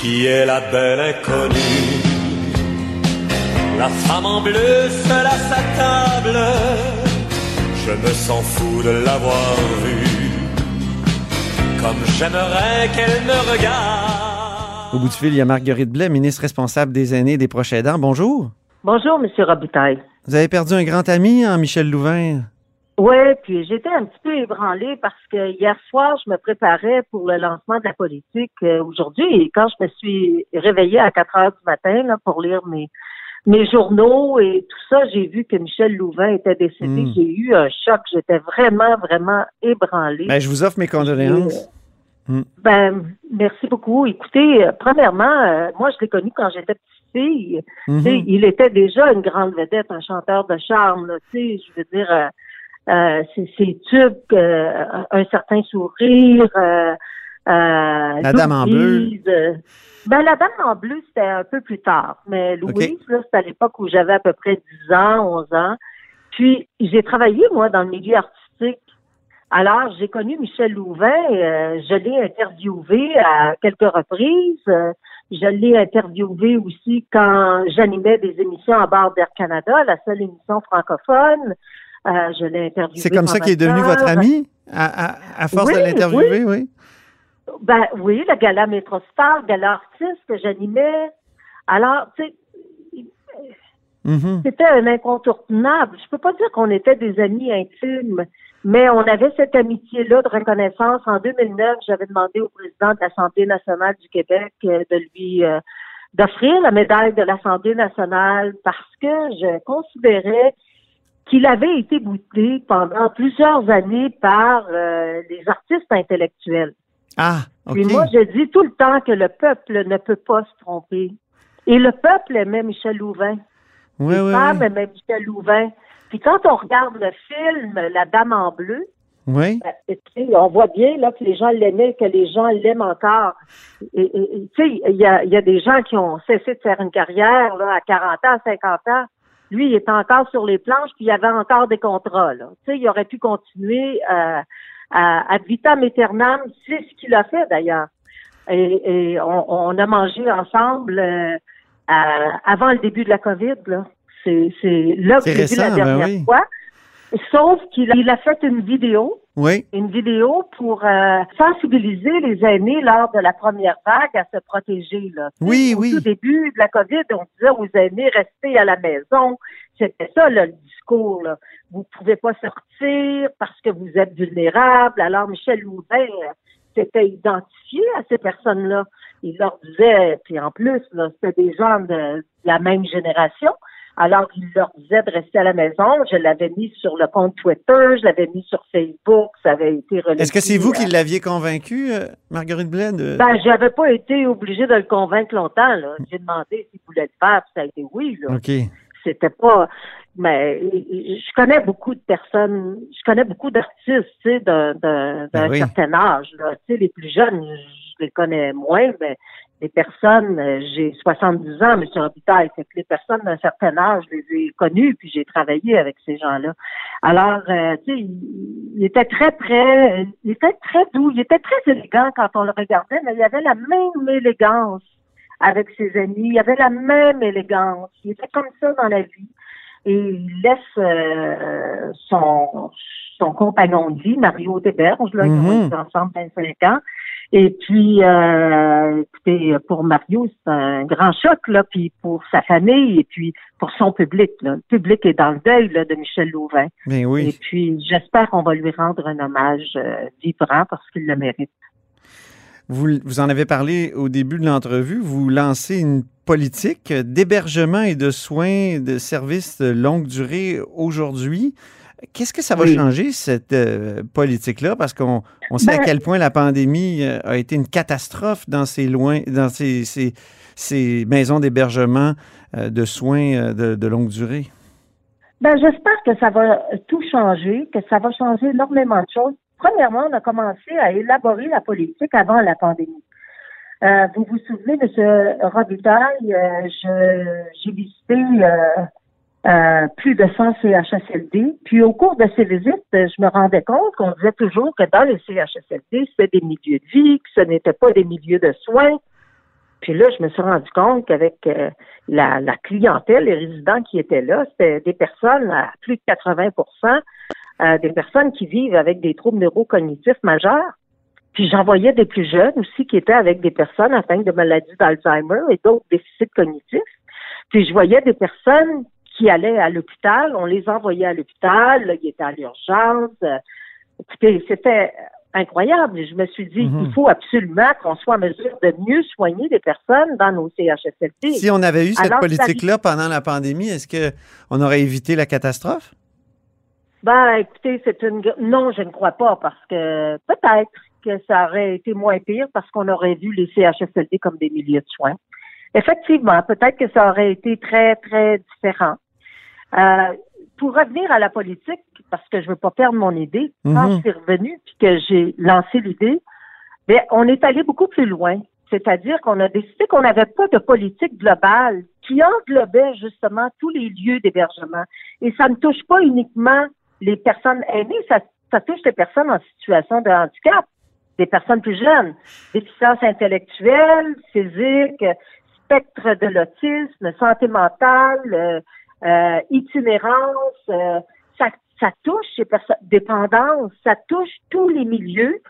qui est la belle inconnue. La femme en bleu seule à sa table, je me sens fou de l'avoir vue, comme j'aimerais qu'elle me regarde. Au bout du fil, il y a Marguerite Blais, ministre responsable des aînés et des proches aidants. Bonjour. Bonjour, Monsieur Robitaille. Vous avez perdu un grand ami, hein, Michel Louvain? Oui, puis j'étais un petit peu ébranlée parce que hier soir, je me préparais pour le lancement de la politique euh, aujourd'hui et quand je me suis réveillée à 4 heures du matin là, pour lire mes, mes journaux et tout ça, j'ai vu que Michel Louvain était décédé. Hmm. J'ai eu un choc. J'étais vraiment, vraiment ébranlée. Ben, je vous offre mes condoléances. Hmm. Ben, merci beaucoup. Écoutez, euh, premièrement, euh, moi, je l'ai connu quand j'étais petite fille. Sais, Il était déjà une grande vedette, un chanteur de charme. Là, tu sais, je veux dire, euh, ses tubes, euh, un certain sourire. Euh, euh, La Dame en Louise, euh, ben, la dame en bleu, c'était un peu plus tard. Mais Louise, là, c'était à l'époque où j'avais à peu près 10 ans, 11 ans. Puis, j'ai travaillé, moi, dans le milieu artistique. Alors, j'ai connu Michel Louvain. euh, je l'ai interviewé à quelques reprises. Euh, je l'ai interviewé aussi quand j'animais des émissions à bord d'Air Canada, la seule émission francophone. Euh, je l'ai interviewé. C'est comme ça qu'il est devenu votre ami? À, à- à force Oui, de l'interviewer, oui. Ben oui, le gala Métrostar, le gala artiste que j'animais. Alors, tu sais, Mhm. c'était un incontournable. Je peux pas dire qu'on était des amis intimes, mais on avait cette amitié-là de reconnaissance. En 2009, j'avais demandé au président de l'Assemblée nationale du Québec euh, de lui euh, d'offrir la médaille de l'Assemblée nationale parce que je considérais qu'il avait été bouté pendant plusieurs années par euh, les artistes intellectuels. Ah, OK. Puis moi, je dis tout le temps que le peuple ne peut pas se tromper. Et le peuple aimait Michel Louvain. oui, Les oui, femmes oui. aimaient Michel Louvain. Puis quand on regarde le film La Dame en bleu, Oui. ben, on voit bien là que les gens l'aimaient, que les gens l'aiment encore. Et, et- et, tu sais, il y a, y a des gens qui ont cessé de faire une carrière là, à 40 ans, 50 ans. Lui, il était encore sur les planches, puis il avait encore des contrats. Là. Tu sais, il aurait pu continuer euh, à, à vitam aeternam. C'est ce qu'il a fait d'ailleurs. Et, et on, on a mangé ensemble euh, à- avant le début de la COVID. Là. C'est, c'est là que j'ai vu la ben dernière oui. fois. Sauf qu'il a, il a fait une vidéo Oui. une vidéo pour euh, sensibiliser les aînés lors de la première vague à se protéger. Là. Oui, au oui. tout début de la COVID, on disait aux aînés, restez à la maison. C'était ça, là, le discours. Là. Vous pouvez pas sortir parce que vous êtes vulnérable. Alors, Michel Louvain s'était identifié à ces personnes-là. Il leur disait, puis en plus, c'était des gens de, de la même génération. Alors, il leur disait de rester à la maison. Je l'avais mis sur le compte Twitter, je l'avais mis sur Facebook, ça avait été relayé. Est-ce que c'est vous qui l'aviez convaincu, euh, Marguerite Blais? de- Ben, j'avais pas été obligée de le convaincre longtemps, là. J'ai demandé s'il voulait le faire, puis ça a été oui, là. OK. C'était pas, mais je connais beaucoup de personnes, je connais beaucoup d'artistes, tu sais, d'un, Ben oui. certain âge, là. Tu sais, les plus jeunes, je les connais moins, mais les personnes, euh, j'ai 70 ans, M. Robitaille, fait que les personnes d'un certain âge, je les ai connues, puis j'ai travaillé avec ces gens-là. Alors, euh, tu sais, il, était très près, il était très doux, il était très élégant quand on le regardait, mais il avait la même élégance avec ses amis, il avait la même élégance, il était comme ça dans la vie. Et il laisse euh, son, son compagnon de vie, Mario Desberges, là, Mhm. ils ont été ensemble 25 ans. Et puis, euh, écoutez, pour Mario, c'est un grand choc, là, puis pour sa famille et puis pour son public. Là. Le public est dans le deuil là, de Michel Louvain. Et oui. puis, j'espère qu'on va lui rendre un hommage euh, vibrant parce qu'il le mérite. Vous, vous en avez parlé au début de l'entrevue. Vous lancez une politique d'hébergement et de soins de services de longue durée aujourd'hui. Qu'est-ce que ça va Oui. changer, cette euh, politique-là? Parce qu'on on sait à Ben- quel point la pandémie euh, a été une catastrophe dans ces, loin, dans ces, ces- ces maisons d'hébergement euh, de soins de, de longue durée. Ben, j'espère que ça va tout changer, que ça va changer énormément de choses. Premièrement, on a commencé à élaborer la politique avant la pandémie. Vous vous souvenez, M. Robitaille, je- j'ai visité euh, plus de 100 CHSLD. Puis au cours de ces visites, je me rendais compte qu'on disait toujours que dans les CHSLD, c'était des milieux de vie, que ce n'était pas des milieux de soins. Puis là, je me suis rendu compte qu'avec euh, la, la, clientèle, les résidents qui étaient là, c'était des personnes à plus de 80% euh, des personnes qui vivent avec des troubles neurocognitifs majeurs. Puis j'en voyais des plus jeunes aussi qui étaient avec des personnes atteintes de maladies d'Alzheimer et d'autres déficits cognitifs. Puis je voyais des personnes qui allaient à l'hôpital, on les envoyait à l'hôpital, ils étaient à l'urgence. Écoutez, c'était incroyable. Je me suis dit, mhm. il faut absolument qu'on soit en mesure de mieux soigner des personnes dans nos CHSLD. Si on avait eu cette politique-là pendant la pandémie, est-ce qu'on aurait évité la catastrophe? Ben, écoutez, c'est une non, je ne crois pas parce que peut-être que ça aurait été moins pire parce qu'on aurait vu les CHSLD comme des milieux de soins. Effectivement, peut-être que ça aurait été très, très différent. Euh, pour revenir à la politique, parce que je veux pas perdre mon idée, quand mhm. je suis revenue puis que j'ai lancé l'idée, ben, on est allé beaucoup plus loin. C'est-à-dire qu'on a décidé qu'on n'avait pas de politique globale qui englobait justement tous les lieux d'hébergement. Et ça ne touche pas uniquement les personnes aînées, ça, ça touche les personnes en situation de handicap, des personnes plus jeunes, déficience intellectuelle, physique, spectre de l'autisme, santé mentale, euh, euh, itinérance, euh, ça, ça touche ces personnes, dépendance, ça touche tous les milieux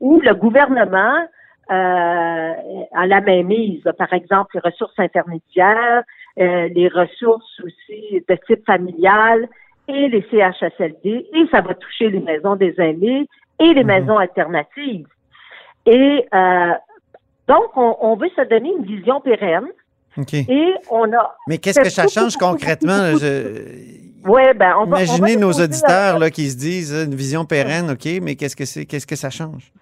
où le gouvernement euh, a la même mise. Par exemple, les ressources intermédiaires, euh, les ressources aussi de type familial et les CHSLD, et ça va toucher les maisons des aînés et les mhm. maisons alternatives. Et euh, donc, on, on veut se donner une vision pérenne et on a. Mais qu'est-ce que ça change concrètement? ben, on va, Imaginez nos auditeurs là, qui se disent une vision pérenne, OK, mais qu'est-ce que c'est qu'est-ce que ça change?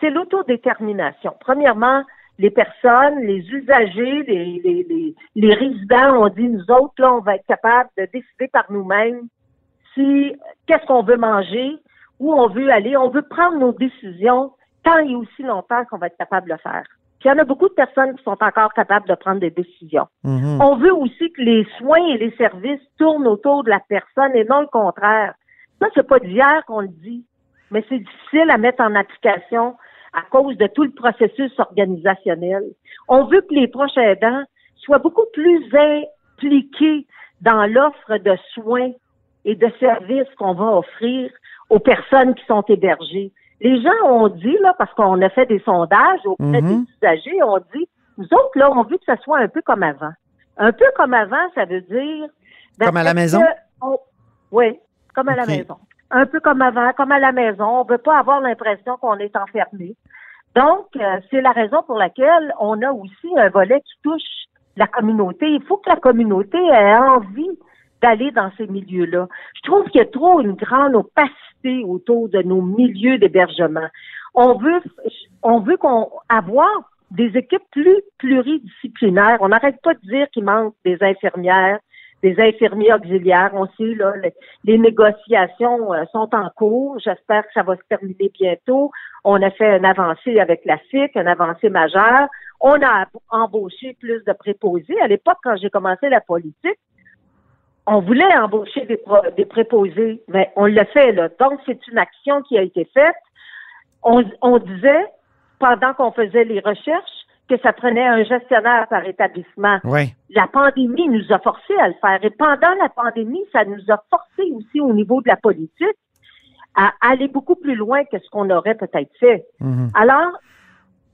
C'est l'autodétermination. Premièrement, les personnes, les usagers, les, les, les, résidents ont dit nous autres, là, on va être capable de décider par nous-mêmes si qu'est-ce qu'on veut manger, où on veut aller. On veut prendre nos décisions tant et aussi longtemps qu'on va être capable de le faire. Puis il y en a beaucoup de personnes qui sont encore capables de prendre des décisions. Mhm. On veut aussi que les soins et les services tournent autour de la personne et non le contraire. Ça, c'est pas d'hier qu'on le dit, mais c'est difficile à mettre en application à cause de tout le processus organisationnel. On veut que les proches aidants soient beaucoup plus impliqués dans l'offre de soins et de services qu'on va offrir aux personnes qui sont hébergées. Les gens ont dit, là, parce qu'on a fait des sondages auprès des mhm. usagers, on dit, nous autres, là, on veut que ça soit un peu comme avant. Un peu comme avant, ça veut dire... Ben, comme à la maison? oui, comme à la maison. Un peu comme avant, comme à la maison. On veut pas avoir l'impression qu'on est enfermé. Donc, euh, c'est la raison pour laquelle on a aussi un volet qui touche la communauté. Il faut que la communauté ait envie d'aller dans ces milieux-là. Je trouve qu'il y a trop une grande opacité autour de nos milieux d'hébergement. On veut, on veut qu'on avoir des équipes plus pluridisciplinaires. On n'arrête pas de dire qu'il manque des infirmières, des infirmiers auxiliaires. On sait, là, les, négociations euh, sont en cours. J'espère que ça va se terminer bientôt. On a fait une avancée avec la FIC, une avancée majeure. On a embauché plus de préposés. À l'époque, quand j'ai commencé la politique, on voulait embaucher des, préposés, mais on l'a fait, là. Donc, c'est une action qui a été faite. On, disait, pendant qu'on faisait les recherches, que ça prenait un gestionnaire par établissement. La pandémie nous a forcé à le faire. Et pendant la pandémie, ça nous a forcé aussi au niveau de la politique à aller beaucoup plus loin que ce qu'on aurait peut-être fait. Mm-hmm. Alors,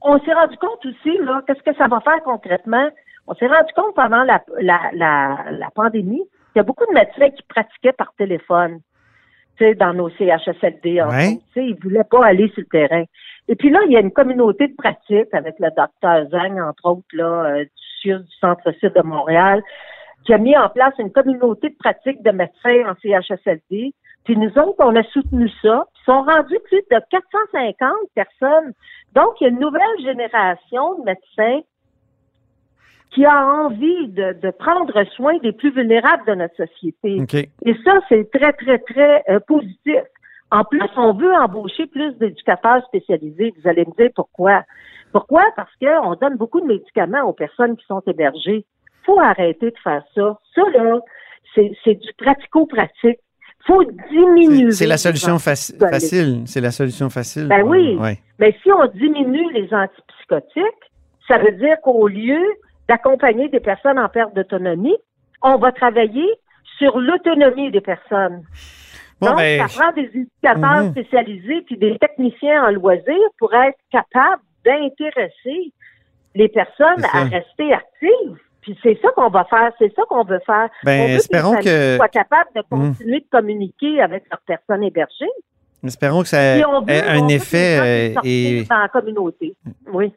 on s'est rendu compte aussi, là, qu'est-ce que ça va faire concrètement? On s'est rendu compte pendant la, la, la pandémie il y a beaucoup de médecins qui pratiquaient par téléphone, tu sais, dans nos CHSLD. En ouais. tu sais, ils voulaient pas aller sur le terrain. Et puis là, il y a une communauté de pratique avec le docteur Zhang, entre autres, là, euh, du du centre-sud de Montréal, qui a mis en place une communauté de pratique de médecins en CHSLD. Puis nous autres, on a soutenu ça. Ils sont rendus plus de 450 personnes. Donc, il y a une nouvelle génération de médecins qui a envie de, prendre soin des plus vulnérables de notre société. Et ça, c'est très, très, très euh, positif. En plus, on veut embaucher plus d'éducateurs spécialisés. Vous allez me dire pourquoi. Pourquoi? Parce qu'on donne beaucoup de médicaments aux personnes qui sont hébergées. faut arrêter de faire ça. Ça, là, c'est du pratico-pratique. faut diminuer. C'est la solution facile. C'est la solution facile. Ben oui. Mais si on diminue les antipsychotiques, Ça veut dire qu'au lieu d'accompagner des personnes en perte d'autonomie, on va travailler sur l'autonomie des personnes. Bon, Donc, ben, ça prend des éducateurs Mhm. spécialisés puis des techniciens en loisirs pour être capables d'intéresser les personnes à rester actives. Puis c'est ça qu'on va faire, c'est ça qu'on veut faire. Ben, on veut espérons que les que- soient capables de Mhm. continuer de communiquer avec leurs personnes hébergées. espérons que ça ait un effet euh, et dans la communauté. Oui.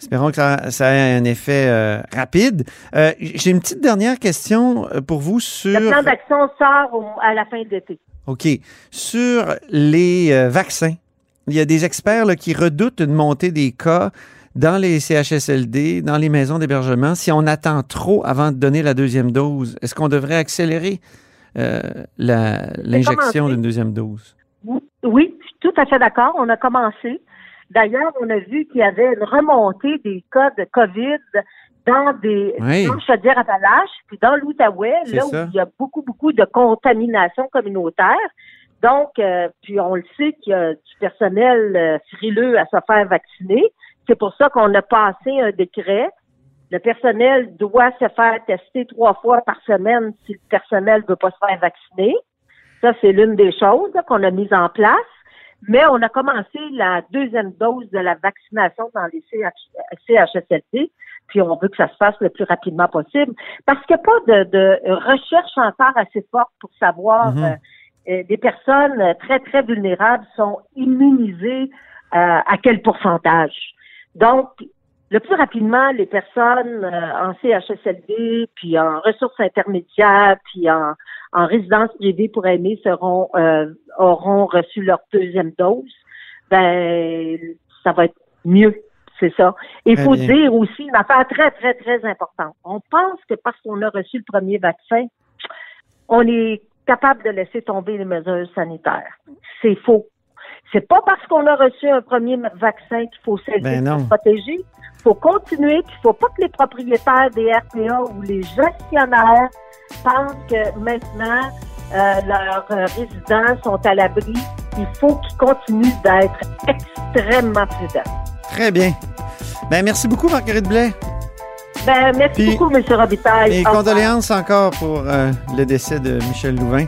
Espérons que ça, ça ait un effet euh, rapide. Euh, J'ai une petite dernière question euh, pour vous sur Le plan d'action sort au- à la fin de l'été. OK. Sur les euh, vaccins, il y a des experts là, qui redoutent une montée des cas dans les CHSLD, dans les maisons d'hébergement, si on attend trop avant de donner la deuxième dose. Est-ce qu'on devrait accélérer l'injection d'une deuxième dose? Oui, je suis tout à fait d'accord. On a commencé. D'ailleurs, on a vu qu'il y avait une remontée des cas de COVID dans des Oui. dans Chaudière-Appalaches, puis dans l'Outaouais, là ça. où il y a beaucoup, beaucoup de contamination communautaire. Donc, euh, puis on le sait qu'il y a du personnel euh, frileux à se faire vacciner. C'est pour ça qu'on a passé un décret. Le personnel doit se faire tester trois fois par semaine si le personnel ne veut pas se faire vacciner. Ça, c'est l'une des choses qu'on a mises en place. Mais on a commencé la deuxième dose de la vaccination dans les CH CHSLD, puis on veut que ça se fasse le plus rapidement possible. Parce qu'il n'y a pas de, de recherche encore assez forte pour savoir Mhm. euh, euh, des personnes très, très vulnérables sont immunisées euh, à quel pourcentage. Donc, le plus rapidement, les personnes euh, en CHSLD, puis en ressources intermédiaires, puis en, en résidence privée pour aimer seront euh, auront reçu leur deuxième dose, ben ça va être mieux, c'est ça. Il faut bien. dire aussi une affaire très, très, très importante. On pense que parce qu'on a reçu le premier vaccin, on est capable de laisser tomber les mesures sanitaires. C'est faux. C'est pas parce qu'on a reçu un premier vaccin qu'il faut Ben pour se protéger. Il faut continuer, puis il faut pas que les propriétaires des RPA ou les gestionnaires pensent que maintenant euh, leurs euh, résidents sont à l'abri. Il faut qu'ils continuent d'être extrêmement prudents. Très bien. Ben, merci beaucoup, Marguerite Blais. Ben, merci Puis- beaucoup, M. Robitaille. Et Au revoir. condoléances encore pour euh, le décès de Michel Louvain.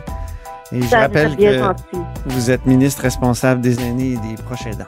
Et je rappelle que gentil. vous êtes ministre responsable des aînés et des proches aidants.